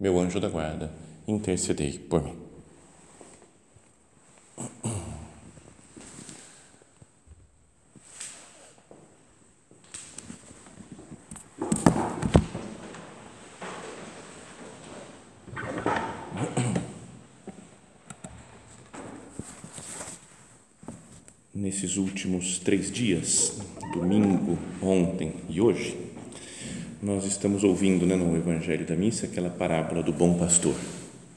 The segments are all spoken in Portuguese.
meu anjo da guarda, intercedei por mim. Nesses últimos três dias, domingo, ontem e hoje, nós estamos ouvindo né, no Evangelho da Missa aquela parábola do bom pastor,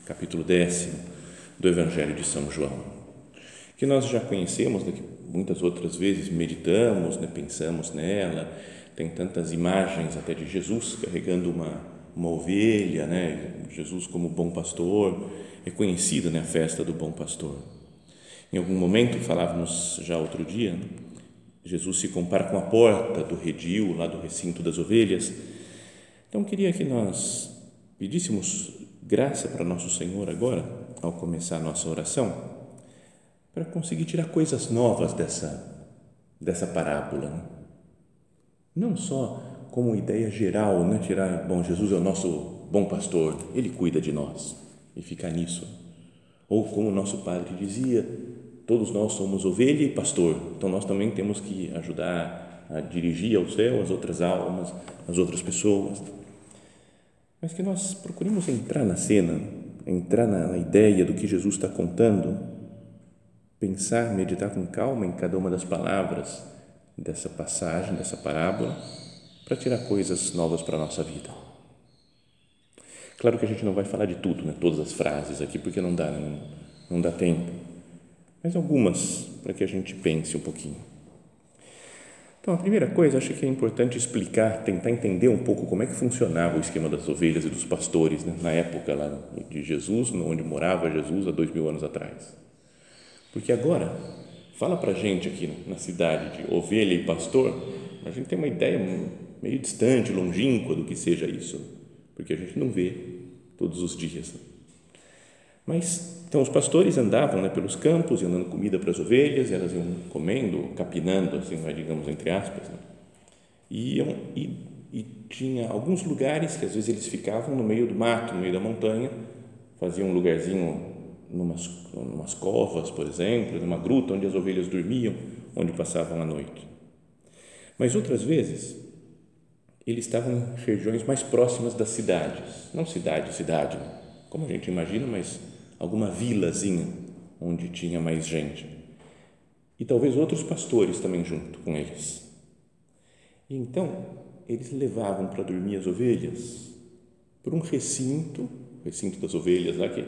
capítulo décimo do Evangelho de São João, que nós já conhecemos, né, que muitas outras vezes meditamos, né, pensamos nela, tem tantas imagens até de Jesus carregando uma, uma ovelha, né, Jesus como bom pastor, é conhecida né, a festa do bom pastor. Em algum momento, falávamos já outro dia, Jesus se compara com a porta do redil, lá do recinto das ovelhas. Então, queria que nós pedíssemos graça para nosso Senhor agora, ao começar a nossa oração, para conseguir tirar coisas novas dessa, dessa parábola. Né? Não só como ideia geral, né? tirar, bom, Jesus é o nosso bom pastor, ele cuida de nós, e ficar nisso. Ou como o nosso padre dizia, todos nós somos ovelha e pastor, então nós também temos que ajudar a dirigir ao céu as outras almas, as outras pessoas. Mas que nós procuremos entrar na cena, entrar na, ideia do que Jesus está contando, pensar, meditar com calma em cada uma das palavras dessa passagem, dessa parábola, para tirar coisas novas para a nossa vida. Claro que a gente não vai falar de tudo, né? todas as frases aqui, porque não dá, não, não dá tempo mas algumas para que a gente pense um pouquinho. Então, a primeira coisa, acho que é importante explicar, tentar entender um pouco como é que funcionava o esquema das ovelhas e dos pastores né, na época lá de Jesus, onde morava Jesus há dois mil anos atrás. Porque agora, fala para gente aqui na cidade de ovelha e pastor, a gente tem uma ideia meio distante, longínqua do que seja isso, porque a gente não vê todos os dias. Mas então os pastores andavam né, pelos campos, iam dando comida para as ovelhas, elas iam comendo, capinando, assim, digamos entre aspas, né? e iam e, e tinha alguns lugares que às vezes eles ficavam no meio do mato, no meio da montanha, faziam um lugarzinho numas, numas covas, por exemplo, numa gruta onde as ovelhas dormiam, onde passavam a noite. Mas outras vezes eles estavam em regiões mais próximas das cidades, não cidade, cidade, como a gente imagina, mas alguma vilazinha onde tinha mais gente. E talvez outros pastores também junto com eles. E então, eles levavam para dormir as ovelhas por um recinto, recinto das ovelhas lá, que,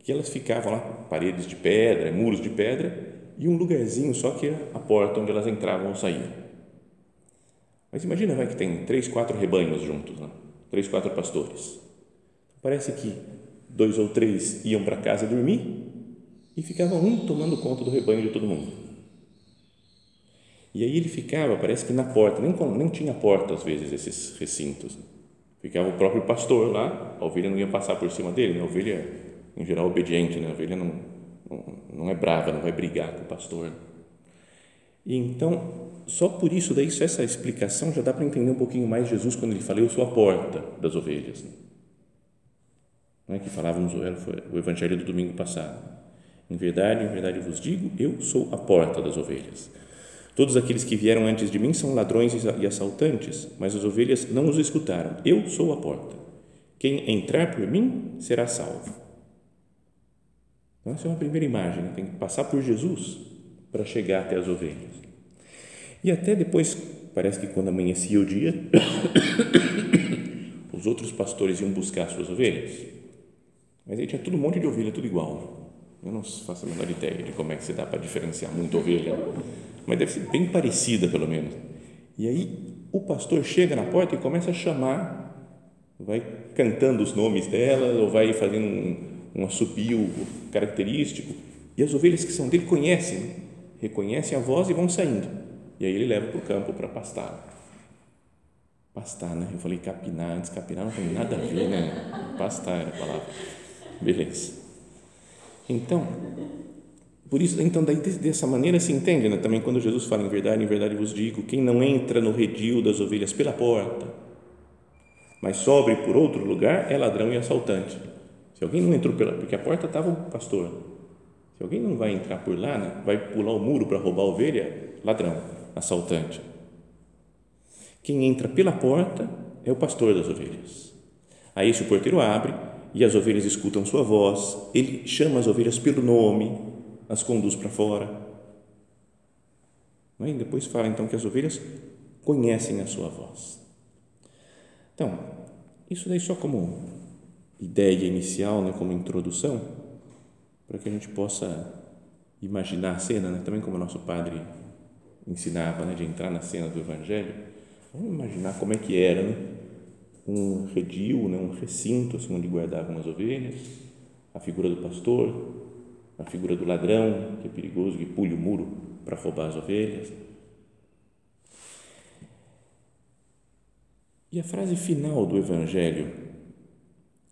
que elas ficavam lá, paredes de pedra, muros de pedra, e um lugarzinho só que era a porta onde elas entravam ou saíam. Mas imagina, vai que tem três, quatro rebanhos juntos, três, quatro pastores. Parece que dois ou três iam para casa dormir e ficava um tomando conta do rebanho de todo mundo. E aí ele ficava, parece que na porta, nem, nem tinha porta às vezes esses recintos. Ficava o próprio pastor lá, a ovelha não ia passar por cima dele, né? a ovelha, em geral, obediente, né? a ovelha não, não, não é brava, não vai brigar com o pastor. E então, só por isso, daí, só essa explicação já dá para entender um pouquinho mais Jesus quando ele fala, eu sou a porta das ovelhas. Né? Né, que falávamos o Evangelho do domingo passado. Em verdade, em verdade vos digo, eu sou a porta das ovelhas. Todos aqueles que vieram antes de mim são ladrões e assaltantes, mas as ovelhas não os escutaram. Eu sou a porta. Quem entrar por mim será salvo. Então, essa é uma primeira imagem, né? tem que passar por Jesus para chegar até as ovelhas. E até depois, parece que quando amanhecia o dia, os outros pastores iam buscar suas ovelhas mas aí tinha todo um monte de ovelha, tudo igual. Eu não faço a menor ideia de como é que se dá para diferenciar muito ovelha, mas deve ser bem parecida, pelo menos. E aí o pastor chega na porta e começa a chamar vai cantando os nomes delas ou vai fazendo um, um assobio característico. E as ovelhas que são dele conhecem, reconhecem a voz e vão saindo. E aí ele leva para o campo para pastar. Pastar, né? Eu falei capinar, antes capinar não tem nada a ver, né? Pastar é a palavra. Beleza. Então, por isso, então, daí, dessa maneira se entende, né? também quando Jesus fala em verdade, em verdade vos digo, quem não entra no redil das ovelhas pela porta, mas sobre por outro lugar, é ladrão e assaltante. Se alguém não entrou pela, porque a porta estava o pastor, se alguém não vai entrar por lá, né? vai pular o muro para roubar a ovelha, ladrão, assaltante. Quem entra pela porta é o pastor das ovelhas. Aí esse o porteiro abre e as ovelhas escutam sua voz, ele chama as ovelhas pelo nome as conduz para fora. E depois fala então que as ovelhas conhecem a sua voz. Então, isso daí só como ideia inicial, né, como introdução, para que a gente possa imaginar a cena, né, também como o nosso padre ensinava, né, de entrar na cena do Evangelho. Vamos imaginar como é que era, né? Um redil, né, um recinto assim, onde guardavam as ovelhas, a figura do pastor, a figura do ladrão, que é perigoso, que pule o muro para roubar as ovelhas. E a frase final do Evangelho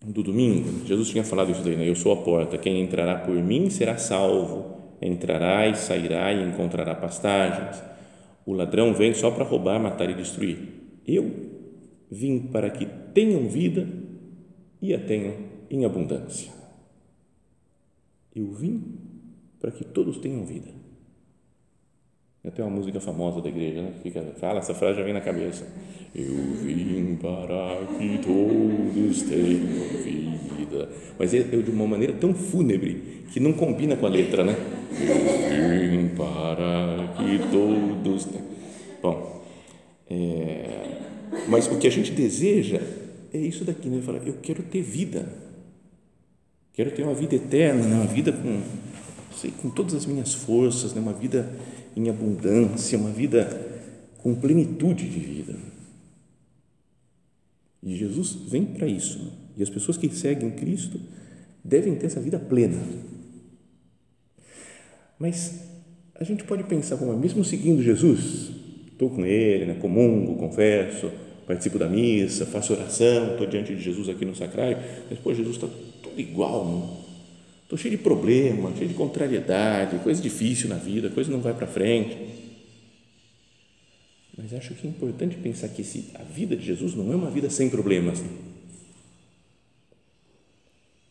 do domingo, Jesus tinha falado isso daí, né? Eu sou a porta, quem entrará por mim será salvo, entrará e sairá e encontrará pastagens. O ladrão vem só para roubar, matar e destruir. Eu vim para que tenham vida e a tenham em abundância. Eu vim para que todos tenham vida. Tem uma música famosa da igreja, né? Fica, fala, essa frase já vem na cabeça. Eu vim para que todos tenham vida. Mas é, é de uma maneira tão fúnebre que não combina com a letra, né? Eu vim para que todos tenham. Bom, é, mas o que a gente deseja é isso daqui, né? Fala, eu quero ter vida Quero ter uma vida eterna, né? uma vida com, sei, com todas as minhas forças, né? uma vida em abundância, uma vida com plenitude de vida. E Jesus vem para isso. E as pessoas que seguem Cristo devem ter essa vida plena. Mas a gente pode pensar como, mesmo seguindo Jesus, estou com Ele, né? comungo, confesso, participo da missa, faço oração, estou diante de Jesus aqui no sacrário, mas, pô, Jesus está tudo igual. Estou cheio de problema, cheio de contrariedade, coisa difícil na vida, coisa não vai para frente. Mas acho que é importante pensar que esse, a vida de Jesus não é uma vida sem problemas.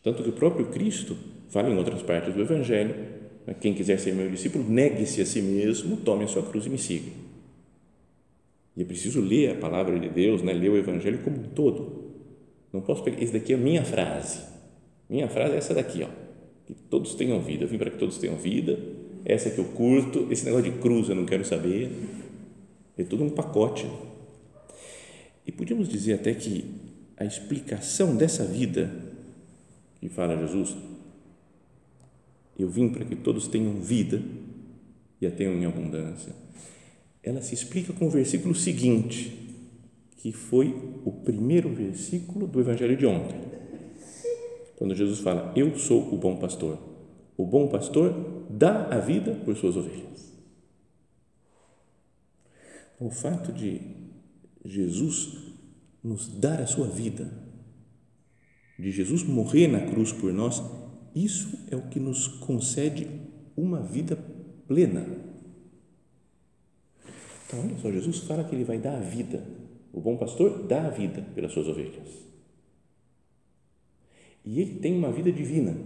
Tanto que o próprio Cristo fala em outras partes do Evangelho: né, quem quiser ser meu discípulo, negue-se a si mesmo, tome a sua cruz e me siga. E é preciso ler a palavra de Deus, né, ler o Evangelho como um todo. Não posso pegar, esse daqui é a minha frase minha frase é essa daqui, ó, que todos tenham vida. Eu vim para que todos tenham vida. Essa que eu curto. Esse negócio de cruz eu não quero saber. É tudo um pacote. E podíamos dizer até que a explicação dessa vida que fala Jesus, eu vim para que todos tenham vida e a tenham em abundância. Ela se explica com o versículo seguinte, que foi o primeiro versículo do Evangelho de ontem quando Jesus fala: Eu sou o bom pastor. O bom pastor dá a vida por suas ovelhas. O fato de Jesus nos dar a sua vida, de Jesus morrer na cruz por nós, isso é o que nos concede uma vida plena. Então, olha só, Jesus fala que ele vai dar a vida. O bom pastor dá a vida pelas suas ovelhas. E ele tem uma vida divina.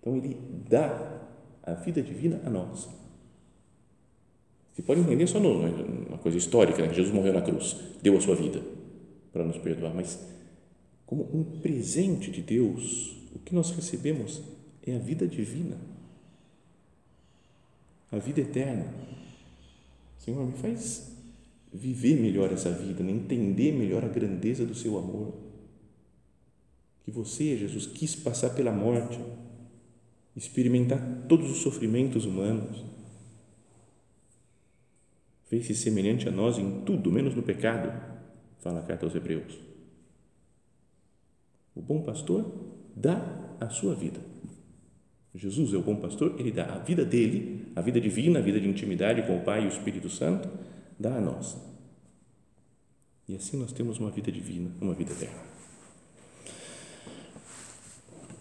Então ele dá a vida divina a nós. Você pode entender só numa uma coisa histórica, né? Jesus morreu na cruz, deu a sua vida para nos perdoar, mas como um presente de Deus, o que nós recebemos é a vida divina, a vida eterna. Senhor, me faz viver melhor essa vida, né? entender melhor a grandeza do seu amor que você, Jesus, quis passar pela morte, experimentar todos os sofrimentos humanos, fez-se semelhante a nós em tudo, menos no pecado, fala a carta aos Hebreus. O bom pastor dá a sua vida. Jesus é o bom pastor, ele dá a vida dele, a vida divina, a vida de intimidade com o Pai e o Espírito Santo, dá a nossa. E assim nós temos uma vida divina, uma vida eterna.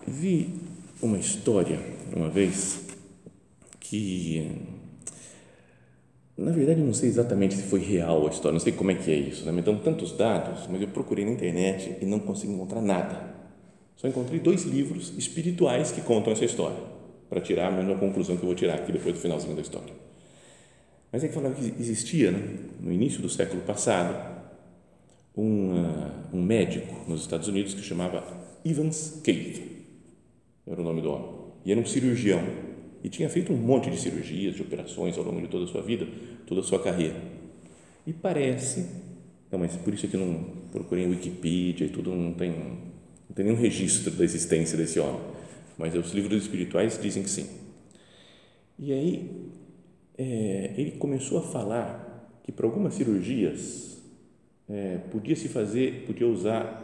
Vi uma história uma vez que na verdade não sei exatamente se foi real a história, não sei como é que é isso, né? me dão tantos dados, mas eu procurei na internet e não consegui encontrar nada. Só encontrei dois livros espirituais que contam essa história, para tirar a mesma conclusão que eu vou tirar aqui depois do finalzinho da história. Mas é que falava que existia, né, no início do século passado, um, uh, um médico nos Estados Unidos que chamava Evans Cave, era o nome do homem, e era um cirurgião, e tinha feito um monte de cirurgias, de operações ao longo de toda a sua vida, toda a sua carreira. E parece, não, mas por isso é que não procurei em Wikipedia e tudo, não tem, não tem nenhum registro da existência desse homem, mas os livros espirituais dizem que sim. E aí é, ele começou a falar que para algumas cirurgias é, podia se fazer, podia usar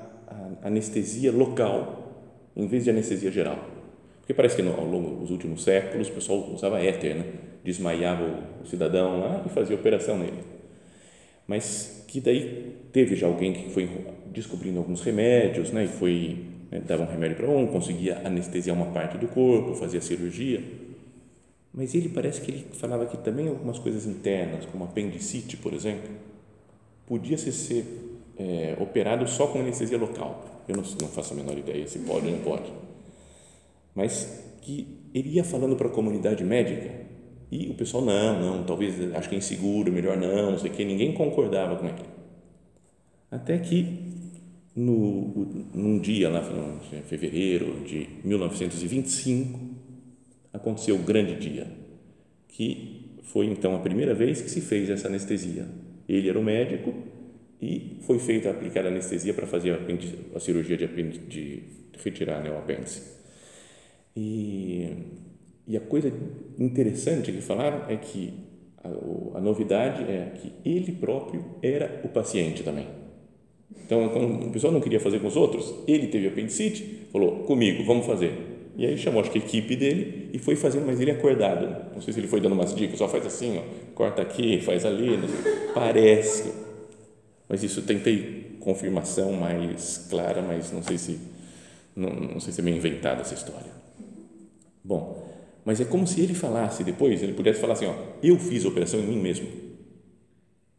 anestesia local em vez de anestesia geral. Porque parece que ao longo dos últimos séculos o pessoal usava éter, né? desmaiava o cidadão lá e fazia operação nele. Mas que daí teve já alguém que foi descobrindo alguns remédios, né? E foi né, dava um remédio para um, conseguia anestesiar uma parte do corpo, fazia cirurgia. Mas ele parece que ele falava que também algumas coisas internas, como apendicite, por exemplo, podia -se ser é, operado só com anestesia local. Eu não, não faço a menor ideia se pode ou não pode. Mas que ele ia falando para a comunidade médica e o pessoal, não, não, talvez, acho que é inseguro, melhor não, não sei o que, ninguém concordava com ele. Até que, no, num dia lá, em fevereiro de 1925, aconteceu o grande dia, que foi então a primeira vez que se fez essa anestesia ele era o médico e foi feita aplicar anestesia para fazer a, a cirurgia de, de retirar né, o apêndice. E, e a coisa interessante que falaram é que a, a, novidade é que ele próprio era o paciente também. Então, quando o pessoal não queria fazer com os outros, ele teve apendicite, falou, comigo, vamos fazer. E aí chamou, acho que a equipe dele e foi fazendo, mas ele acordado. Não sei se ele foi dando umas dicas, só faz assim, ó, corta aqui, faz ali, parece. Mas isso tentei confirmação mais clara, mas não sei se não, não sei se é meio inventada essa história. Bom, mas é como se ele falasse depois, ele pudesse falar assim, ó, eu fiz a operação em mim mesmo.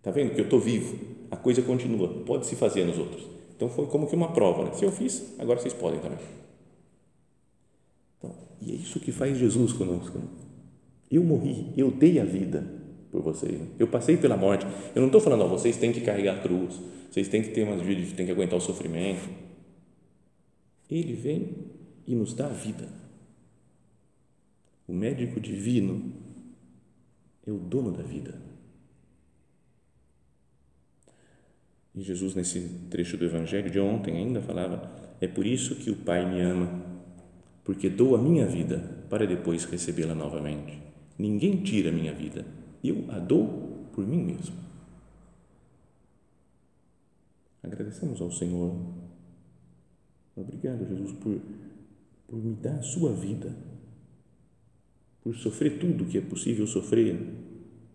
Tá vendo que eu estou vivo? A coisa continua, pode se fazer nos outros. Então foi como que uma prova, né? Se eu fiz, agora vocês podem também. Então, e é isso que faz Jesus conosco. Né? Eu morri, eu dei a vida por vocês. Eu passei pela morte. Eu não estou falando, ó, vocês têm que carregar a cruz, vocês têm que ter umas vidas, têm que aguentar o sofrimento. Ele vem e nos dá a vida. O médico divino é o dono da vida. E Jesus, nesse trecho do Evangelho de ontem, ainda falava: É por isso que o Pai me ama, porque dou a minha vida para depois recebê-la novamente. Ninguém tira a minha vida eu a dou por mim mesmo. Agradecemos ao Senhor. Obrigado, Jesus, por, por me dar a sua vida, por sofrer tudo que é possível sofrer,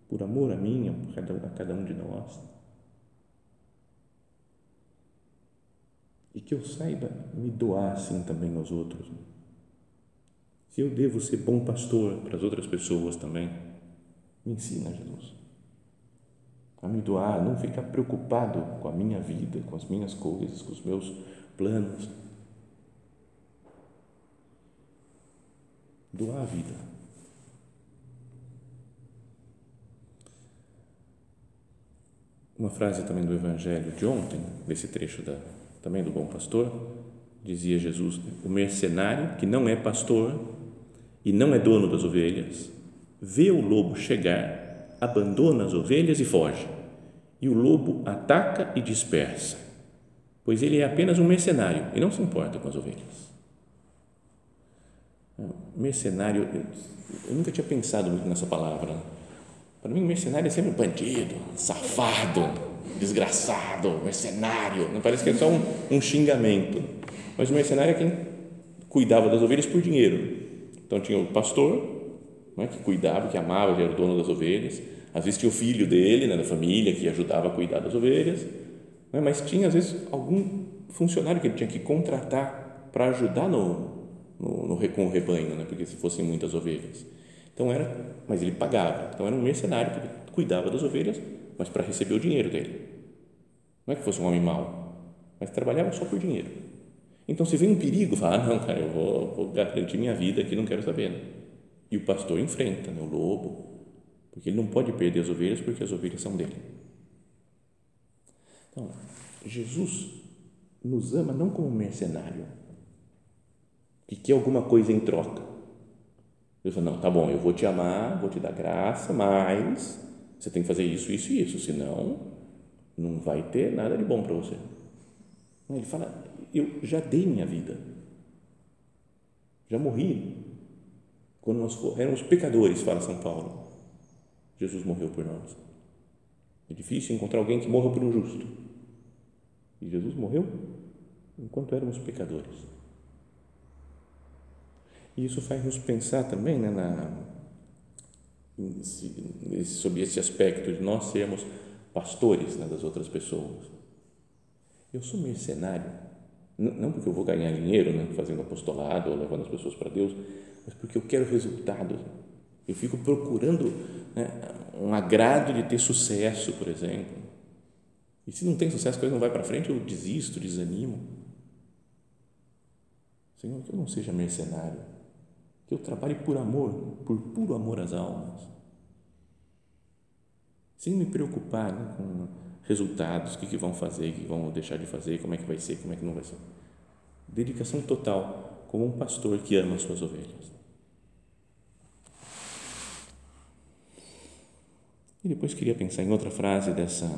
por amor a mim, a cada, a cada um de nós. E que eu saiba me doar assim também aos outros. Se eu devo ser bom pastor para as outras pessoas também me ensina, Jesus, a me doar, não ficar preocupado com a minha vida, com as minhas coisas, com os meus planos. Doar a vida. Uma frase também do Evangelho de ontem, desse trecho da, também do Bom Pastor, dizia Jesus: o mercenário que não é pastor e não é dono das ovelhas, vê o lobo chegar, abandona as ovelhas e foge. E o lobo ataca e dispersa, pois ele é apenas um mercenário e não se importa com as ovelhas. Mercenário, eu nunca tinha pensado muito nessa palavra. Para mim, mercenário é sempre bandido, safado, desgraçado, mercenário. Não parece que é só um, um xingamento. Mas o mercenário é quem cuidava das ovelhas por dinheiro. Então tinha o pastor, né, que cuidava, que amava, ele era o dono das ovelhas. Às vezes tinha o filho dele, né, da família, que ajudava a cuidar das ovelhas. Né, mas tinha, às vezes, algum funcionário que ele tinha que contratar para ajudar no, no, no, com o rebanho, né, porque se fossem muitas ovelhas. Então era, mas ele pagava. Então era um mercenário que cuidava das ovelhas, mas para receber o dinheiro dele. Não é que fosse um homem mau, mas trabalhava só por dinheiro. Então, se vem um perigo, fala, ah, não, cara, eu vou, vou garantir minha vida aqui, não quero saber. Né? E o pastor enfrenta né, o lobo, porque ele não pode perder as ovelhas, porque as ovelhas são dele. Então, Jesus nos ama não como mercenário, que quer alguma coisa em troca. Ele fala, não, tá bom, eu vou te amar, vou te dar graça, mas você tem que fazer isso, isso e isso, senão não vai ter nada de bom para você. Ele fala, eu já dei minha vida, já morri. Quando nós éramos pecadores, fala São Paulo, Jesus morreu por nós. É difícil encontrar alguém que morra por um justo. E Jesus morreu enquanto éramos pecadores. E isso faz nos pensar também né, na, sobre esse aspecto de nós sermos pastores né, das outras pessoas. Eu sou mercenário, não porque eu vou ganhar dinheiro né, fazendo apostolado ou levando as pessoas para Deus, mas porque eu quero resultados. Eu fico procurando né, um agrado de ter sucesso, por exemplo. E se não tem sucesso, a coisa não vai para frente, eu desisto, desanimo. Senhor, que eu não seja mercenário, que eu trabalhe por amor, por puro amor às almas, sem me preocupar né, com resultados, o que, que vão fazer, o que vão deixar de fazer, como é que vai ser, como é que não vai ser. Dedicação total, como um pastor que ama as suas ovelhas. E depois queria pensar em outra frase dessa,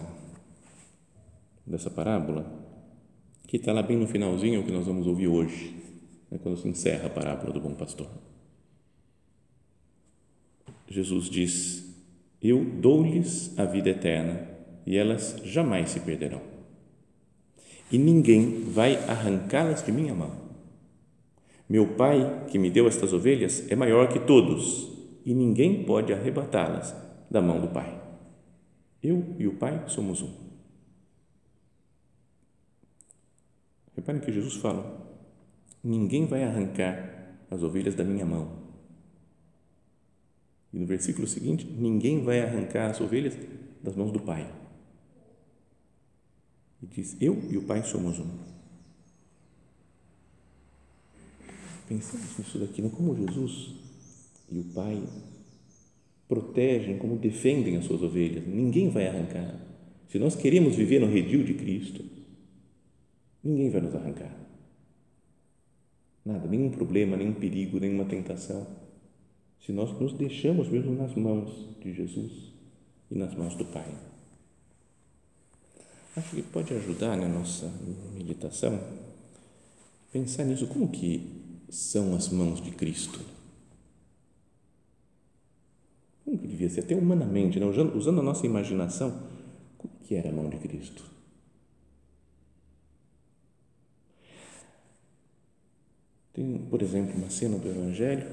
dessa parábola, que está lá bem no finalzinho, que nós vamos ouvir hoje, né, quando se encerra a parábola do bom pastor. Jesus diz: Eu dou-lhes a vida eterna e elas jamais se perderão. E ninguém vai arrancá-las de minha mão. Meu Pai, que me deu estas ovelhas, é maior que todos, e ninguém pode arrebatá-las da mão do Pai. Eu e o Pai somos um. Reparem que Jesus fala: ninguém vai arrancar as ovelhas da minha mão. E no versículo seguinte, ninguém vai arrancar as ovelhas das mãos do Pai. E diz: Eu e o Pai somos um. Pensamos nisso daqui, não como Jesus e o Pai protegem, como defendem as suas ovelhas. Ninguém vai arrancar. Se nós queremos viver no redil de Cristo, ninguém vai nos arrancar. Nada, nenhum problema, nenhum perigo, nenhuma tentação. Se nós nos deixamos mesmo nas mãos de Jesus e nas mãos do Pai. Acho que pode ajudar na nossa meditação pensar nisso, como que são as mãos de Cristo? Como que devia ser? Até humanamente, né? usando a nossa imaginação, como que era a mão de Cristo? Tem, por exemplo, uma cena do Evangelho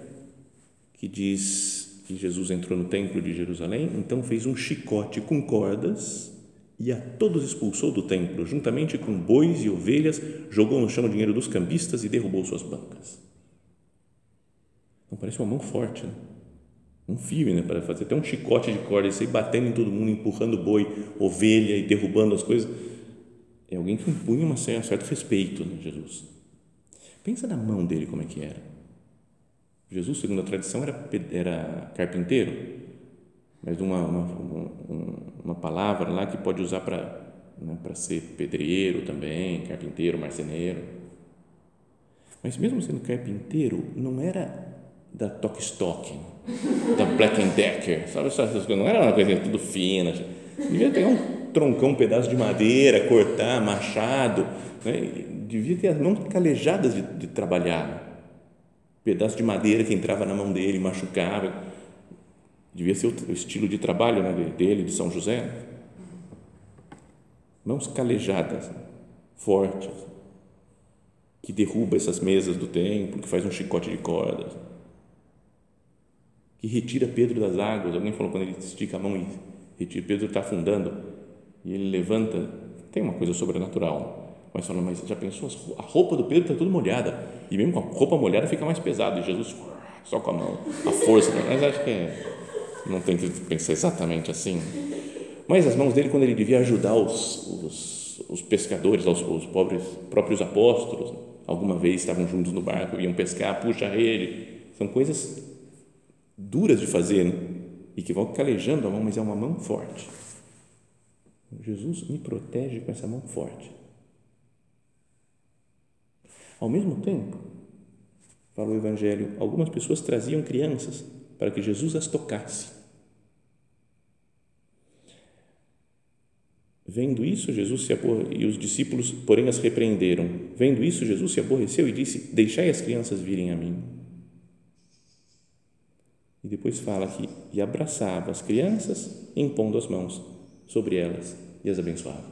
que diz que Jesus entrou no templo de Jerusalém, então fez um chicote com cordas e a todos expulsou do templo, juntamente com bois e ovelhas, jogou no chão o dinheiro dos cambistas e derrubou suas bancas. Então parece uma mão forte, né? um firme, né? para fazer até um chicote de corda e batendo em todo mundo, empurrando boi, ovelha e derrubando as coisas. É alguém que impunha um certo respeito, né? Jesus. Pensa na mão dele como é que era. Jesus, segundo a tradição, era, era carpinteiro mas uma, uma, uma palavra lá que pode usar para né, para ser pedreiro também, carpinteiro, marceneiro. Mas mesmo sendo carpinteiro, não era da Tokstok, da Black Decker, sabe essas coisas? Não era uma coisa tudo fina. Devia pegar um troncão, um pedaço de madeira, cortar, machado. Né? Devia ter as mãos calejadas de, de trabalhar. Pedaço de madeira que entrava na mão dele, machucava devia ser o estilo de trabalho né, dele, de São José. mãos calejadas, fortes, que derruba essas mesas do templo, que faz um chicote de cordas, que retira Pedro das águas. Alguém falou quando ele estica a mão e retira, Pedro está afundando e ele levanta. Tem uma coisa sobrenatural, mas fala, mas já pensou? A roupa do Pedro está toda molhada e mesmo com a roupa molhada fica mais pesado. E Jesus só com a mão, a força. Mas acho que é, não tem que pensar exatamente assim. Mas as mãos dele, quando ele devia ajudar os, os, os pescadores, os, os pobres, próprios apóstolos, alguma vez estavam juntos no barco, iam pescar, puxa a rede. São coisas duras de fazer né? e que vão calejando a mão, mas é uma mão forte. Jesus me protege com essa mão forte. Ao mesmo tempo, fala o Evangelho, algumas pessoas traziam crianças para que Jesus as tocasse. Vendo isso, Jesus se aborre... e os discípulos, porém, as repreenderam. Vendo isso, Jesus se aborreceu e disse: Deixai as crianças virem a mim. E depois fala que e abraçava as crianças, impondo as mãos sobre elas e as abençoava.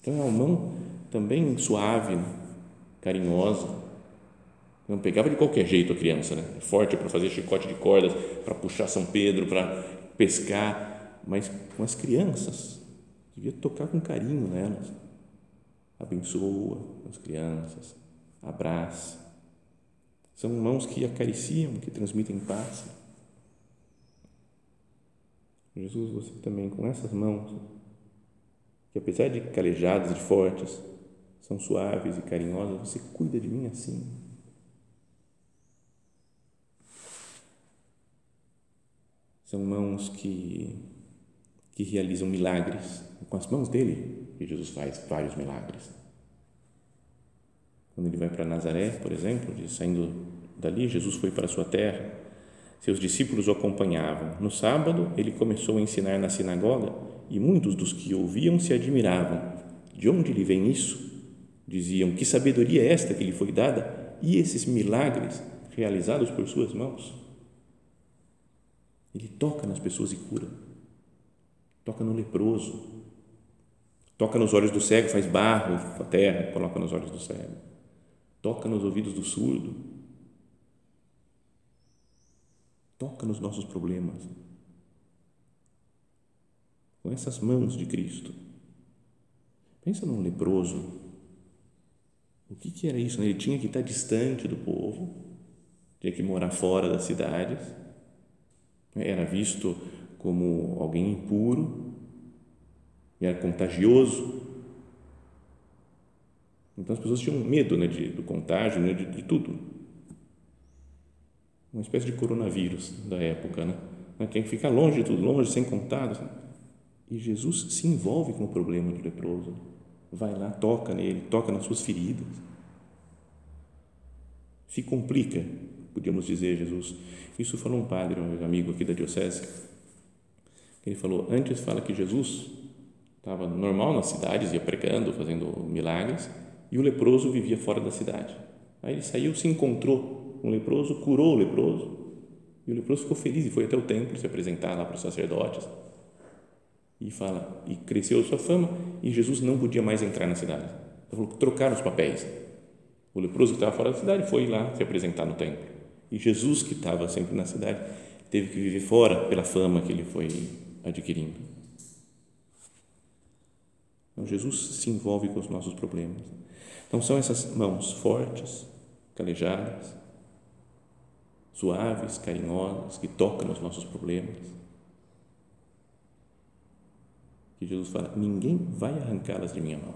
Então é uma mão também suave, carinhosa. Não pegava de qualquer jeito a criança, né? Forte para fazer chicote de cordas, para puxar São Pedro, para pescar, mas com as crianças, devia tocar com carinho nelas. Abençoa as crianças, abraça. São mãos que acariciam, que transmitem paz. Jesus, você também com essas mãos, que apesar de calejadas e fortes, são suaves e carinhosas, você cuida de mim assim. São mãos que, que realizam milagres. Com as mãos dele, que Jesus faz vários milagres. Quando ele vai para Nazaré, por exemplo, saindo dali, Jesus foi para a sua terra, seus discípulos o acompanhavam. No sábado, ele começou a ensinar na sinagoga e muitos dos que ouviam se admiravam. De onde lhe vem isso? Diziam: Que sabedoria é esta que lhe foi dada e esses milagres realizados por suas mãos? Ele toca nas pessoas e cura. Toca no leproso. Toca nos olhos do cego, faz barro com a terra, coloca nos olhos do cego. Toca nos ouvidos do surdo. Toca nos nossos problemas. Com essas mãos de Cristo. Pensa num leproso o que, que era isso? Né? Ele tinha que estar distante do povo, tinha que morar fora das cidades, era visto como alguém impuro, era contagioso. Então as pessoas tinham medo né, de, do contágio, né, de, de tudo. Uma espécie de coronavírus da época, né? Tem que ficar longe de tudo, longe, sem contato. E Jesus se envolve com o problema do leproso vai lá, toca nele, toca nas suas feridas. Se complica, podíamos dizer, Jesus. Isso falou um padre, um amigo aqui da diocese. Ele falou, antes fala que Jesus estava normal nas cidades, ia pregando, fazendo milagres, e o leproso vivia fora da cidade. Aí ele saiu, se encontrou com um leproso, curou o leproso, e o leproso ficou feliz e foi até o templo se apresentar lá para os sacerdotes e fala, e cresceu sua fama, e Jesus não podia mais entrar na cidade. Então, trocaram os papéis. O leproso que estava fora da cidade foi lá se apresentar no templo. E Jesus, que estava sempre na cidade, teve que viver fora pela fama que ele foi adquirindo. Então, Jesus se envolve com os nossos problemas. Então, são essas mãos fortes, calejadas, suaves, carinhosas, que tocam nos nossos problemas que Jesus fala: ninguém vai arrancá-las de minha mão.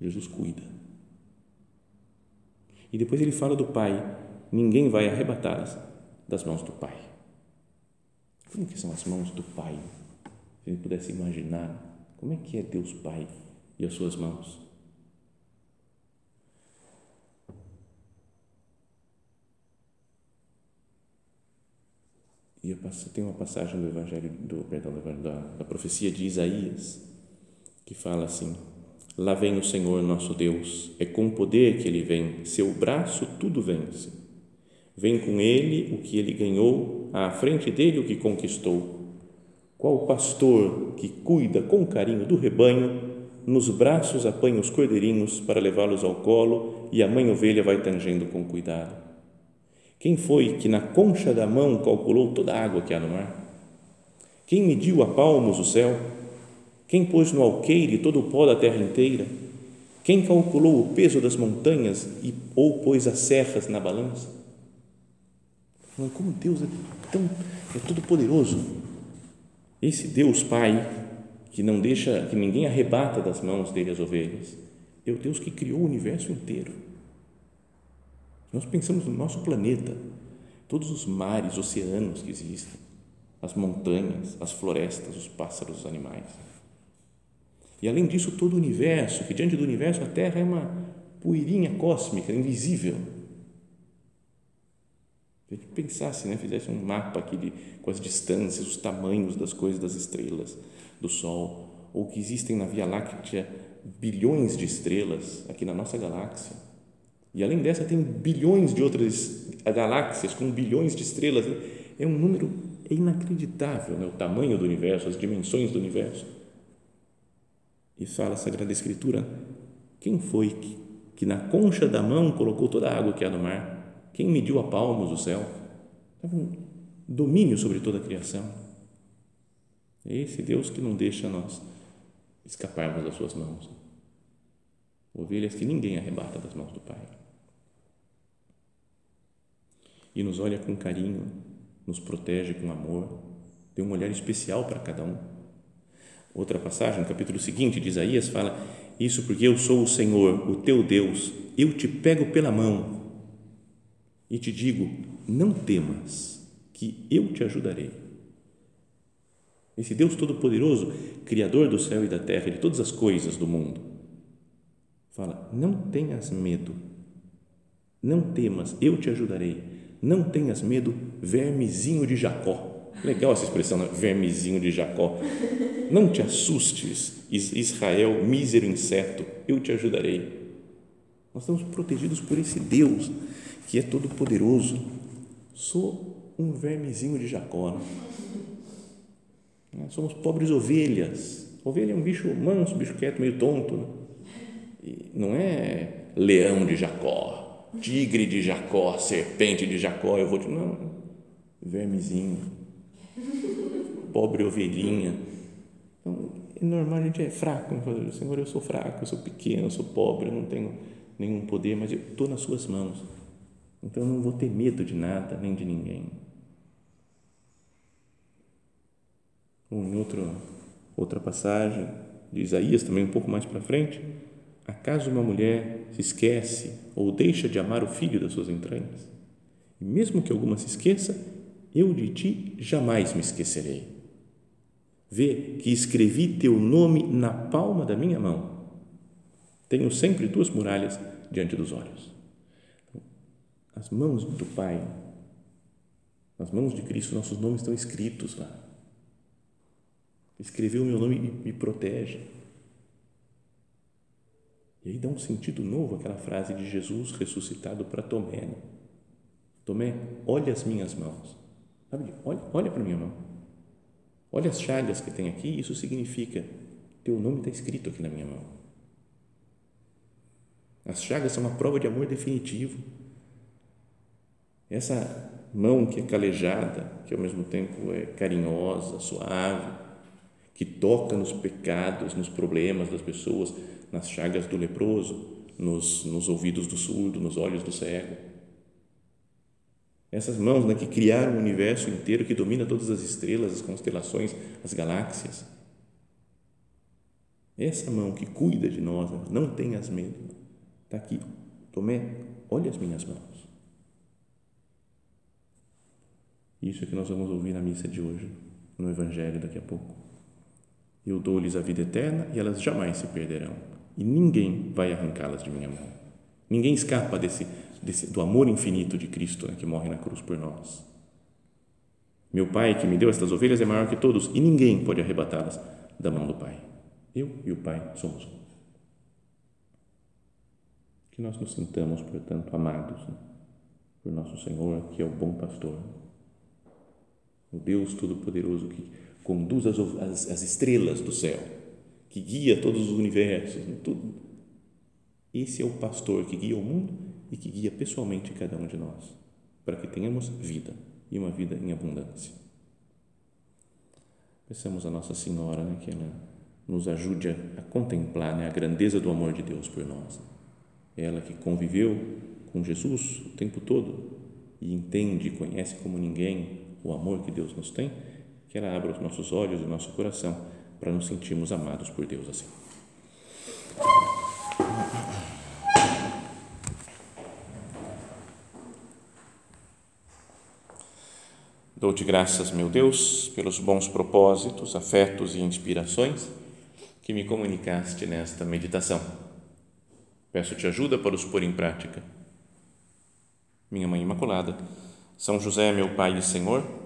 Jesus cuida. E depois ele fala do Pai: ninguém vai arrebatá-las das mãos do Pai. Como que são as mãos do Pai? Se ele pudesse imaginar, como é que é Deus Pai e as suas mãos? E tem uma passagem do Evangelho, do, perdão, do Evangelho, da, da profecia de Isaías, que fala assim: Lá vem o Senhor nosso Deus, é com poder que ele vem, seu braço tudo vence. Vem com ele o que ele ganhou, à frente dele o que conquistou. Qual pastor que cuida com carinho do rebanho, nos braços apanha os cordeirinhos para levá-los ao colo e a mãe ovelha vai tangendo com cuidado. Quem foi que na concha da mão calculou toda a água que há no mar? Quem mediu a palmos o céu? Quem pôs no alqueire todo o pó da terra inteira? Quem calculou o peso das montanhas e ou pôs as serras na balança? Como Deus é tão é todo poderoso. Esse Deus Pai que não deixa que ninguém arrebata das mãos dele as ovelhas, é o Deus que criou o universo inteiro. Nós pensamos no nosso planeta, todos os mares, oceanos que existem, as montanhas, as florestas, os pássaros, os animais. E além disso, todo o universo, que diante do universo a Terra é uma poeirinha cósmica, invisível. Se a gente pensasse, né, fizesse um mapa aqui de, com as distâncias, os tamanhos das coisas, das estrelas, do Sol, ou que existem na Via Láctea bilhões de estrelas aqui na nossa galáxia. E além dessa, tem bilhões de outras galáxias com bilhões de estrelas. É um número inacreditável, né? o tamanho do universo, as dimensões do universo. E fala a Sagrada Escritura: quem foi que, que na concha da mão colocou toda a água que há no mar? Quem mediu a palmos o céu? Um domínio sobre toda a criação. É esse Deus que não deixa nós escaparmos das suas mãos. Ovelhas que ninguém arrebata das mãos do Pai. E nos olha com carinho, nos protege com amor, tem um olhar especial para cada um Outra passagem, no capítulo seguinte de Isaías, fala: Isso porque eu sou o Senhor, o teu Deus, eu te pego pela mão e te digo: Não temas, que eu te ajudarei. Esse Deus Todo-Poderoso, Criador do céu e da terra, de todas as coisas do mundo, fala: Não tenhas medo, não temas, eu te ajudarei. Não tenhas medo, vermezinho de Jacó. Legal essa expressão, né? vermezinho de Jacó. Não te assustes, Israel, mísero inseto, eu te ajudarei. Nós estamos protegidos por esse Deus que é todo poderoso. Sou um vermezinho de Jacó. Né? Somos pobres ovelhas. Ovelha é um bicho manso, bicho quieto, meio tonto. Né? não é leão de Jacó, tigre de Jacó, serpente de Jacó. Eu vou te. Não, vermezinho pobre ovelhinha. Então, é normal, a gente é fraco. Senhor, eu sou fraco, eu sou pequeno, eu sou pobre, eu não tenho nenhum poder, mas eu estou nas suas mãos. Então, eu não vou ter medo de nada, nem de ninguém. em outro, outra passagem de Isaías, também um pouco mais para frente, acaso uma mulher se esquece ou deixa de amar o filho das suas entranhas? E mesmo que alguma se esqueça, eu de ti jamais me esquecerei. Vê que escrevi teu nome na palma da minha mão. Tenho sempre duas muralhas diante dos olhos. As mãos do Pai, nas mãos de Cristo, nossos nomes estão escritos lá. Escreveu o meu nome e me protege. E aí dá um sentido novo aquela frase de Jesus ressuscitado para Tomé. Né? Tomé, olha as minhas mãos. Sabe? Olha, olha para a minha mão. Olha as chagas que tem aqui, isso significa: teu nome está escrito aqui na minha mão. As chagas são uma prova de amor definitivo. Essa mão que é calejada, que ao mesmo tempo é carinhosa, suave, que toca nos pecados, nos problemas das pessoas, nas chagas do leproso, nos, nos ouvidos do surdo, nos olhos do cego essas mãos né, que criaram o universo inteiro, que domina todas as estrelas, as constelações, as galáxias. Essa mão que cuida de nós, né, não tenhas medo. Está aqui. Tomé, olha as minhas mãos. Isso é que nós vamos ouvir na missa de hoje, no Evangelho daqui a pouco. Eu dou-lhes a vida eterna e elas jamais se perderão, e ninguém vai arrancá-las de minha mão. Ninguém escapa desse desse, do amor infinito de Cristo né, que morre na cruz por nós. Meu Pai que me deu estas ovelhas é maior que todos e ninguém pode arrebatá-las da mão do Pai. Eu e o Pai somos um. Que nós nos sintamos, portanto, amados né, por nosso Senhor, que é o bom pastor, o Deus Todo-Poderoso que conduz as, as, as estrelas do céu, que guia todos os universos, tudo. Esse é o pastor que guia o mundo e que guia pessoalmente cada um de nós, para que tenhamos vida e uma vida em abundância. Peçamos a Nossa Senhora né, que ela nos ajude a, contemplar né, a grandeza do amor de Deus por nós. Ela que conviveu com Jesus o tempo todo e entende e conhece como ninguém o amor que Deus nos tem, que ela abra os nossos olhos e o nosso coração para nos sentirmos amados por Deus assim. Dou-te graças, meu Deus, pelos bons propósitos, afetos e inspirações que me comunicaste nesta meditação. Peço-te ajuda para os pôr em prática. Minha Mãe Imaculada, São José, meu Pai e Senhor,